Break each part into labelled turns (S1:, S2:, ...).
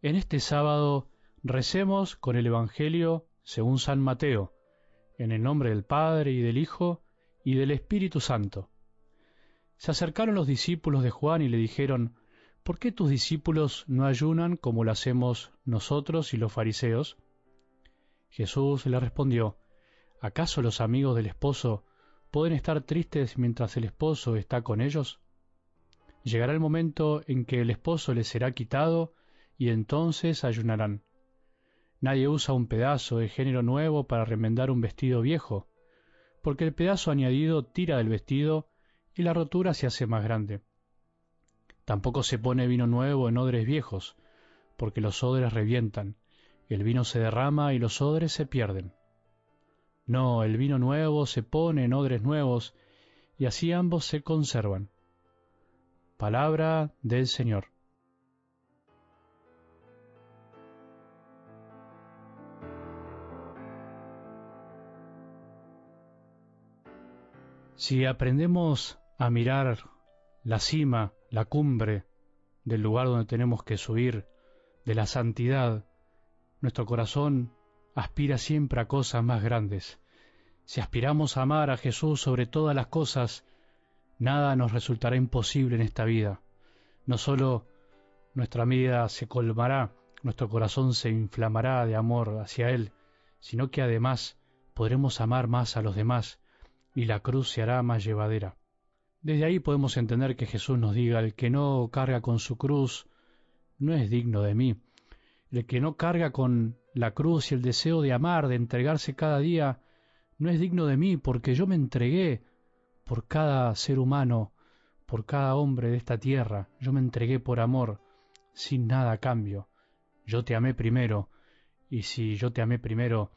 S1: En este sábado recemos con el Evangelio según San Mateo, en el nombre del Padre y del Hijo y del Espíritu Santo. Se acercaron los discípulos de Juan y le dijeron, ¿Por qué tus discípulos no ayunan como lo hacemos nosotros y los fariseos? Jesús le respondió, ¿acaso los amigos del esposo pueden estar tristes mientras el esposo está con ellos? Llegará el momento en que el esposo les será quitado y entonces ayunarán. Nadie usa un pedazo de género nuevo para remendar un vestido viejo, porque el pedazo añadido tira del vestido y la rotura se hace más grande. Tampoco se pone vino nuevo en odres viejos, porque los odres revientan, el vino se derrama y los odres se pierden. No, el vino nuevo se pone en odres nuevos, y así ambos se conservan. Palabra del Señor. Si aprendemos a mirar la cima, la cumbre del lugar donde tenemos que subir, de la santidad, nuestro corazón aspira siempre a cosas más grandes. Si aspiramos a amar a Jesús sobre todas las cosas, nada nos resultará imposible en esta vida. No solo nuestra vida se colmará, nuestro corazón se inflamará de amor hacia Él, sino que además podremos amar más a los demás y la cruz se hará más llevadera. Desde ahí podemos entender que Jesús nos diga, el que no carga con su cruz no es digno de mí. El que no carga con la cruz y el deseo de amar, de entregarse cada día, no es digno de mí porque yo me entregué por cada ser humano, por cada hombre de esta tierra, yo me entregué por amor, sin nada a cambio. Yo te amé primero, y si yo te amé primero,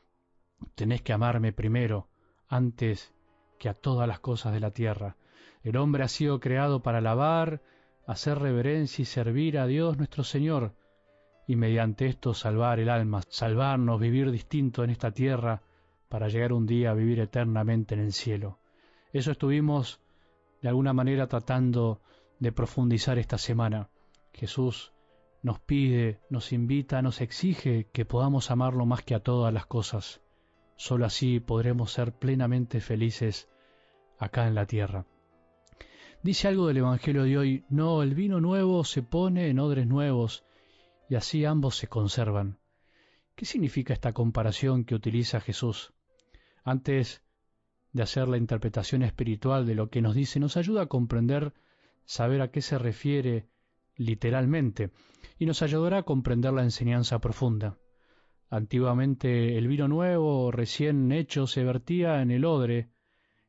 S1: tenés que amarme primero, antes que a todas las cosas de la tierra. El hombre ha sido creado para alabar, hacer reverencia y servir a Dios nuestro Señor, y mediante esto salvar el alma, salvarnos, vivir distinto en esta tierra, para llegar un día a vivir eternamente en el cielo. Eso estuvimos de alguna manera tratando de profundizar esta semana. Jesús nos pide, nos invita, nos exige que podamos amarlo más que a todas las cosas. Solo así podremos ser plenamente felices acá en la tierra. Dice algo del Evangelio de hoy, no, el vino nuevo se pone en odres nuevos y así ambos se conservan. ¿Qué significa esta comparación que utiliza Jesús? Antes de hacer la interpretación espiritual de lo que nos dice, nos ayuda a comprender, saber a qué se refiere literalmente, y nos ayudará a comprender la enseñanza profunda. Antiguamente el vino nuevo, recién hecho, se vertía en el odre,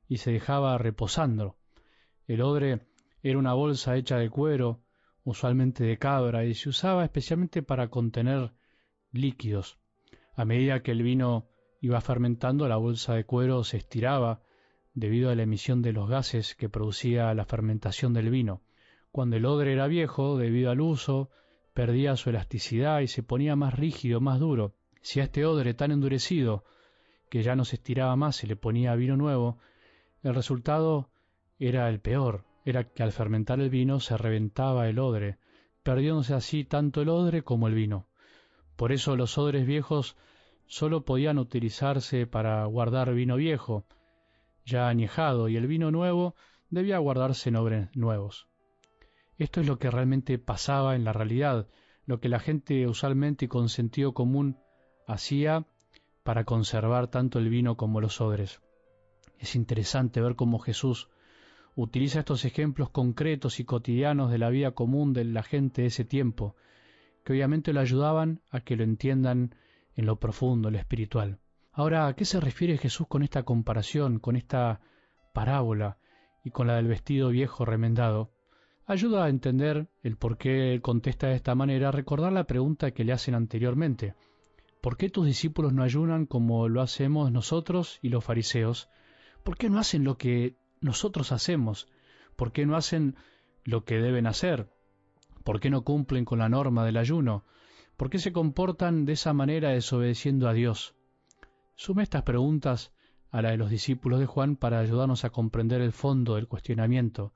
S1: y se dejaba reposando. El odre era una bolsa hecha de cuero, usualmente de cabra, y se usaba especialmente para contener líquidos. A medida que el vino iba fermentando, la bolsa de cuero se estiraba debido a la emisión de los gases que producía la fermentación del vino. Cuando el odre era viejo, debido al uso, perdía su elasticidad y se ponía más rígido, más duro. Si a este odre tan endurecido, que ya no se estiraba más, se le ponía vino nuevo, el resultado era el peor, era que al fermentar el vino se reventaba el odre, perdiéndose así tanto el odre como el vino. Por eso los odres viejos sólo podían utilizarse para guardar vino viejo, ya añejado, y el vino nuevo debía guardarse en odres nuevos. Esto es lo que realmente pasaba en la realidad, lo que la gente usualmente y con sentido común hacía para conservar tanto el vino como los odres. Es interesante ver cómo Jesús utiliza estos ejemplos concretos y cotidianos de la vida común de la gente de ese tiempo, que obviamente lo ayudaban a que lo entiendan en lo profundo, lo espiritual. Ahora, ¿a qué se refiere Jesús con esta comparación, con esta parábola y con la del vestido viejo remendado? Ayuda a entender el por qué él contesta de esta manera, recordar la pregunta que le hacen anteriormente. ¿Por qué tus discípulos no ayunan como lo hacemos nosotros y los fariseos? ¿Por qué no hacen lo que nosotros hacemos? ¿Por qué no hacen lo que deben hacer? ¿Por qué no cumplen con la norma del ayuno? ¿Por qué se comportan de esa manera desobedeciendo a Dios? Sume estas preguntas a la de los discípulos de Juan para ayudarnos a comprender el fondo del cuestionamiento,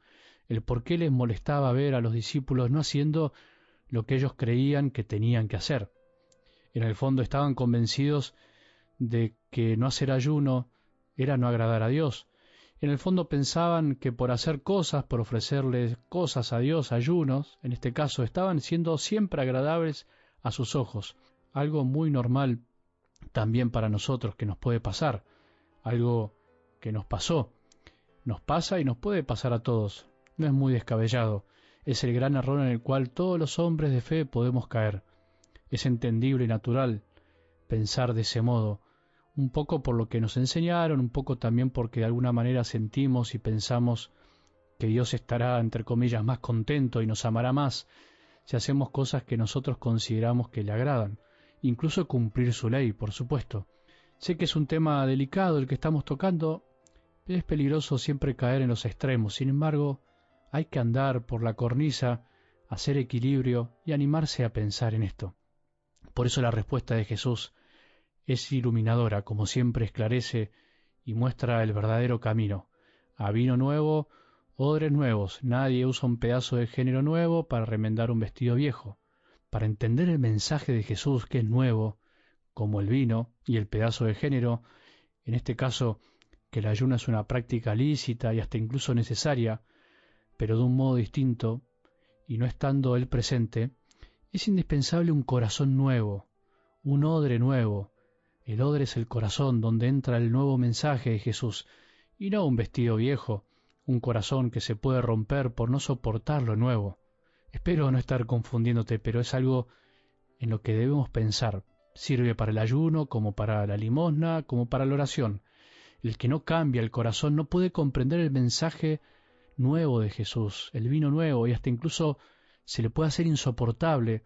S1: el por qué les molestaba ver a los discípulos no haciendo lo que ellos creían que tenían que hacer. En el fondo estaban convencidos de que no hacer ayuno era no agradar a Dios. En el fondo pensaban que por hacer cosas, por ofrecerles cosas a Dios, ayunos, en este caso, estaban siendo siempre agradables a sus ojos. Algo muy normal también para nosotros que nos puede pasar. Algo que nos pasó. Nos pasa y nos puede pasar a todos. No es muy descabellado. Es el gran error en el cual todos los hombres de fe podemos caer. Es entendible y natural pensar de ese modo, un poco por lo que nos enseñaron, un poco también porque de alguna manera sentimos y pensamos que Dios estará, entre comillas, más contento y nos amará más si hacemos cosas que nosotros consideramos que le agradan, incluso cumplir su ley, por supuesto. Sé que es un tema delicado el que estamos tocando, pero es peligroso siempre caer en los extremos. Sin embargo, hay que andar por la cornisa, hacer equilibrio y animarse a pensar en esto. Por eso la respuesta de Jesús es iluminadora, como siempre esclarece y muestra el verdadero camino. A vino nuevo, odres nuevos. Nadie usa un pedazo de género nuevo para remendar un vestido viejo. Para entender el mensaje de Jesús, que es nuevo, como el vino y el pedazo de género, en este caso, que el ayuno es una práctica lícita y hasta incluso necesaria, pero de un modo distinto, y no estando él presente, es indispensable un corazón nuevo, un odre nuevo, el odre es el corazón donde entra el nuevo mensaje de Jesús, y no un vestido viejo, un corazón que se puede romper por no soportar lo nuevo. Espero no estar confundiéndote, pero es algo en lo que debemos pensar. Sirve para el ayuno, como para la limosna, como para la oración. El que no cambia el corazón no puede comprender el mensaje nuevo de Jesús, el vino nuevo, y hasta incluso se le puede hacer insoportable,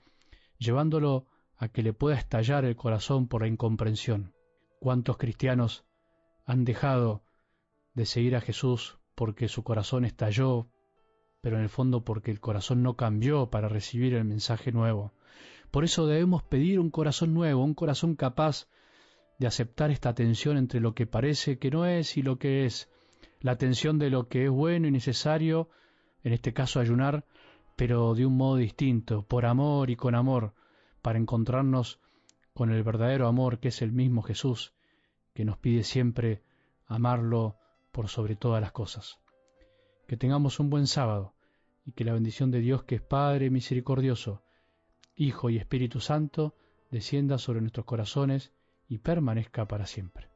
S1: llevándolo a que le pueda estallar el corazón por la incomprensión. ¿Cuántos cristianos han dejado de seguir a Jesús porque su corazón estalló, pero en el fondo porque el corazón no cambió para recibir el mensaje nuevo? Por eso debemos pedir un corazón nuevo, un corazón capaz de aceptar esta tensión entre lo que parece que no es y lo que es, la tensión de lo que es bueno y necesario, en este caso ayunar, pero de un modo distinto, por amor y con amor, para encontrarnos con el verdadero amor que es el mismo Jesús, que nos pide siempre amarlo por sobre todas las cosas. Que tengamos un buen sábado y que la bendición de Dios que es Padre misericordioso, Hijo y Espíritu Santo, descienda sobre nuestros corazones y permanezca para siempre.